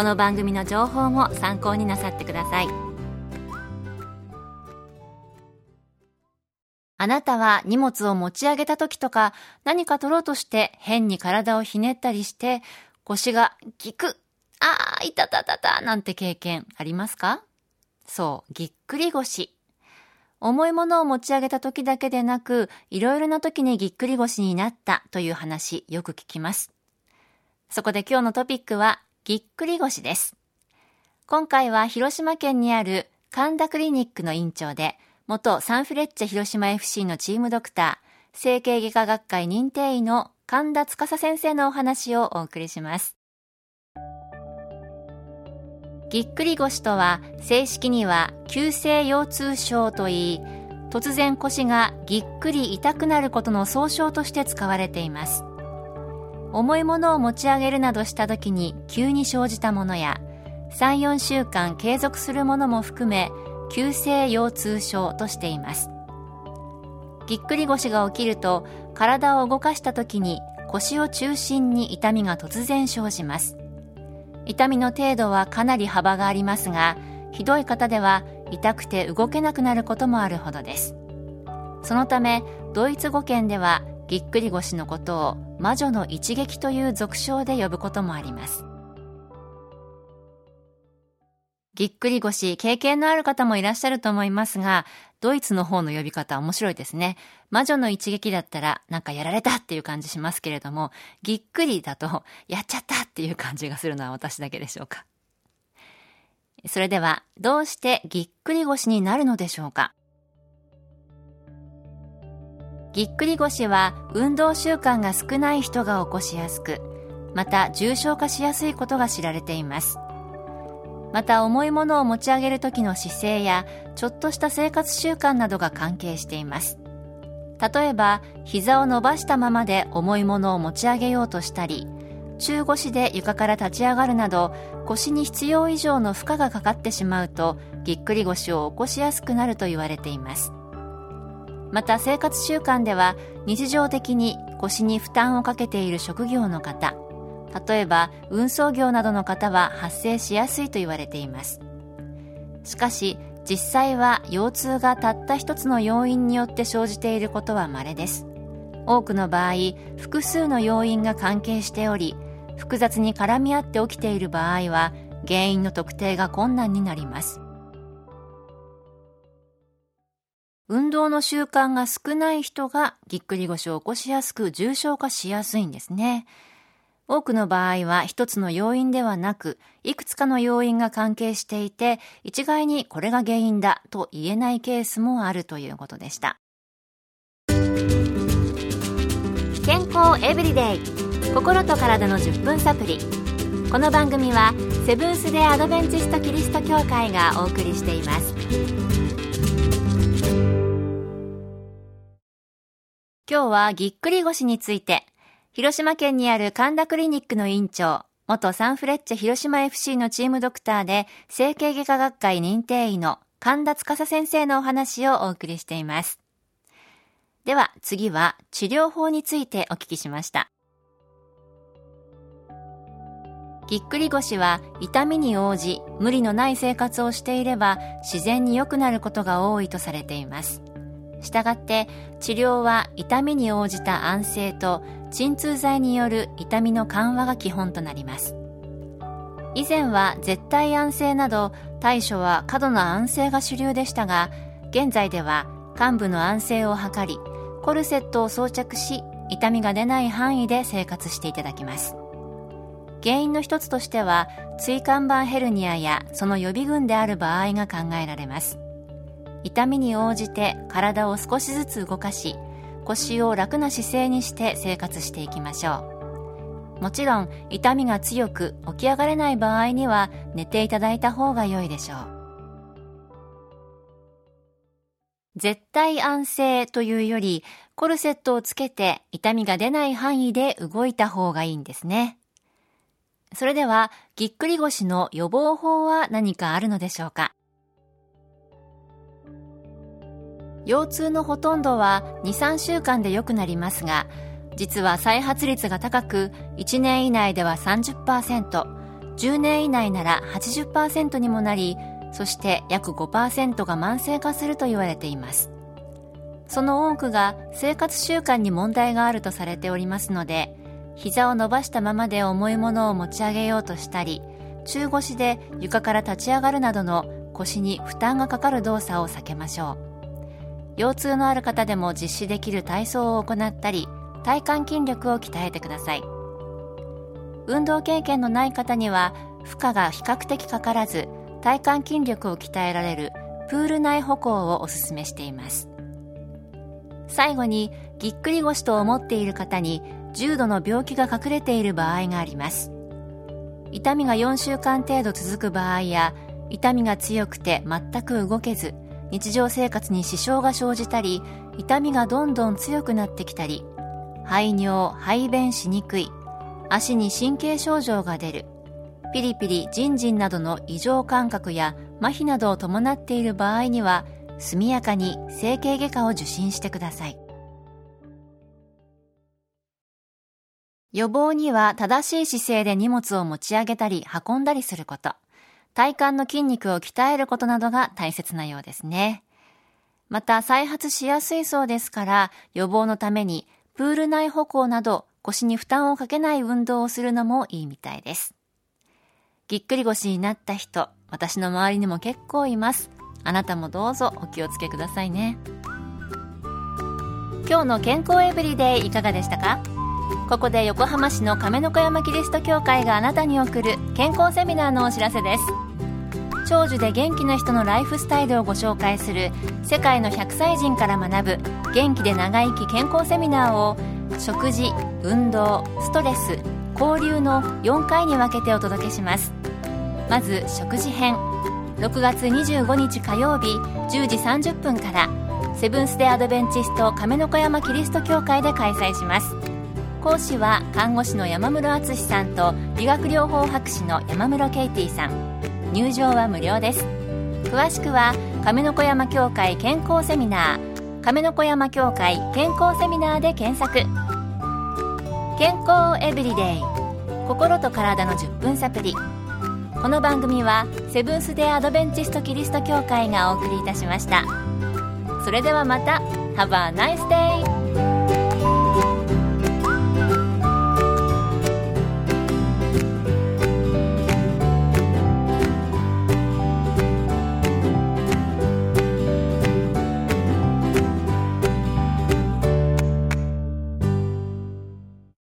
この番組の情報も参考になさってくださいあなたは荷物を持ち上げた時とか何か取ろうとして変に体をひねったりして腰がギクッあー、いたたたたなんて経験ありますか？そう、ぎっくり腰。重いものを持ち上げた時だけでなく、いろいろな時にぎっくり腰になったという話よく聞きます。そこで今日のトピックは、ぎっくり腰です。今回は広島県にある神田クリニックの院長で、元サンフレッチェ広島 FC のチームドクター、整形外科学会認定医の神田司先生のお話をお送りします。ぎっくり腰とは正式には急性腰痛症といい突然腰がぎっくり痛くなることの総称として使われています重いものを持ち上げるなどした時に急に生じたものや34週間継続するものも含め急性腰痛症としています。ぎっくり腰が起きると体を動かした時に腰を中心に痛みが突然生じます。痛みの程度はかなり幅がありますがひどい方では痛くて動けなくなることもあるほどです。そのためドイツ語圏ではぎっくり腰のことを魔女の一撃という俗称で呼ぶこともありますぎっくり腰経験のある方もいらっしゃると思いますがドイツの方の呼び方面白いですね。魔女の一撃だったらなんかやられたっていう感じしますけれども、ぎっくりだとやっちゃったっていう感じがするのは私だけでしょうか。それでは、どうしてぎっくり腰になるのでしょうかぎっくり腰は運動習慣が少ない人が起こしやすく、また重症化しやすいことが知られています。また重いものを持ち上げる時の姿勢やちょっとした生活習慣などが関係しています例えば膝を伸ばしたままで重いものを持ち上げようとしたり中腰で床から立ち上がるなど腰に必要以上の負荷がかかってしまうとぎっくり腰を起こしやすくなると言われていますまた生活習慣では日常的に腰に負担をかけている職業の方例えば運送業などの方は発生しやすいと言われています。しかし実際は腰痛がたった一つの要因によって生じていることは稀です。多くの場合複数の要因が関係しており複雑に絡み合って起きている場合は原因の特定が困難になります。運動の習慣が少ない人がぎっくり腰を起こしやすく重症化しやすいんですね。多くの場合は一つの要因ではなく、いくつかの要因が関係していて、一概にこれが原因だと言えないケースもあるということでした。健康エブリデイ。心と体の10分サプリ。この番組はセブンス・デ・アドベンチスト・キリスト教会がお送りしています。今日はぎっくり腰について広島県にある神田クリニックの院長、元サンフレッチェ広島 FC のチームドクターで、整形外科学会認定医の神田司先生のお話をお送りしています。では次は治療法についてお聞きしました。ぎっくり腰は痛みに応じ無理のない生活をしていれば自然に良くなることが多いとされています。したがって治療は痛みに応じた安静と鎮痛剤による痛みの緩和が基本となります。以前は絶対安静など対処は過度な安静が主流でしたが現在では患部の安静を図りコルセットを装着し痛みが出ない範囲で生活していただきます。原因の一つとしては椎間板ヘルニアやその予備軍である場合が考えられます。痛みに応じて体を少しずつ動かし腰を楽な姿勢にして生活していきましょう。もちろん痛みが強く起き上がれない場合には寝ていただいた方が良いでしょう。絶対安静というよりコルセットをつけて痛みが出ない範囲で動いた方がいいんですね。それではぎっくり腰の予防法は何かあるのでしょうか？腰痛のほとんどは23週間で良くなりますが実は再発率が高く1年以内では 30%10 年以内なら80%にもなりそして約5%が慢性化すると言われています。その多くが生活習慣に問題があるとされておりますので膝を伸ばしたままで重いものを持ち上げようとしたり中腰で床から立ち上がるなどの腰に負担がかかる動作を避けましょう。腰痛のある方でも実施できる体操を行ったり体幹筋力を鍛えてください。運動経験のない方には負荷が比較的かからず体幹筋力を鍛えられるプール内歩行をおすすめしています。最後にぎっくり腰と思っている方に重度の病気が隠れている場合があります。痛みが4週間程度続く場合や痛みが強くて全く動けず日常生活に支障が生じたり痛みがどんどん強くなってきたり排尿排便しにくい足に神経症状が出るピリピリジンジンなどの異常感覚や麻痺などを伴っている場合には速やかに整形外科を受診してください。予防には正しい姿勢で荷物を持ち上げたり運んだりすること。体幹の筋肉を鍛えることなどが大切なようですね。また再発しやすいそうですから予防のためにプール内歩行など腰に負担をかけない運動をするのもいいみたいです。ぎっくり腰になった人、私の周りにも結構います。あなたもどうぞお気をつけくださいね。今日の健康エブリデイいかがでしたか？ここで横浜市の亀の子山キリスト教会があなたに送る健康セミナーのお知らせです。長寿で元気な人のライフスタイルをご紹介する世界の100歳人から学ぶ元気で長生き健康セミナーを食事運動ストレス交流の4回に分けてお届けします。まず食事編。6月25日火曜日10時30分からセブンス・デ・アドベンチスト亀の子山キリスト教会で開催します。講師は看護師の山室敦さんと理学療法博士の山室ケイティさん。入場は無料です。詳しくは亀の子山協会健康セミナー。亀の子山協会健康セミナーで検索。健康エブリデイ。心と体の10分サプリこの番組はセブンス・デ・アドベンチスト・キリスト教会がお送りいたしました。それではまた。Have a nice day!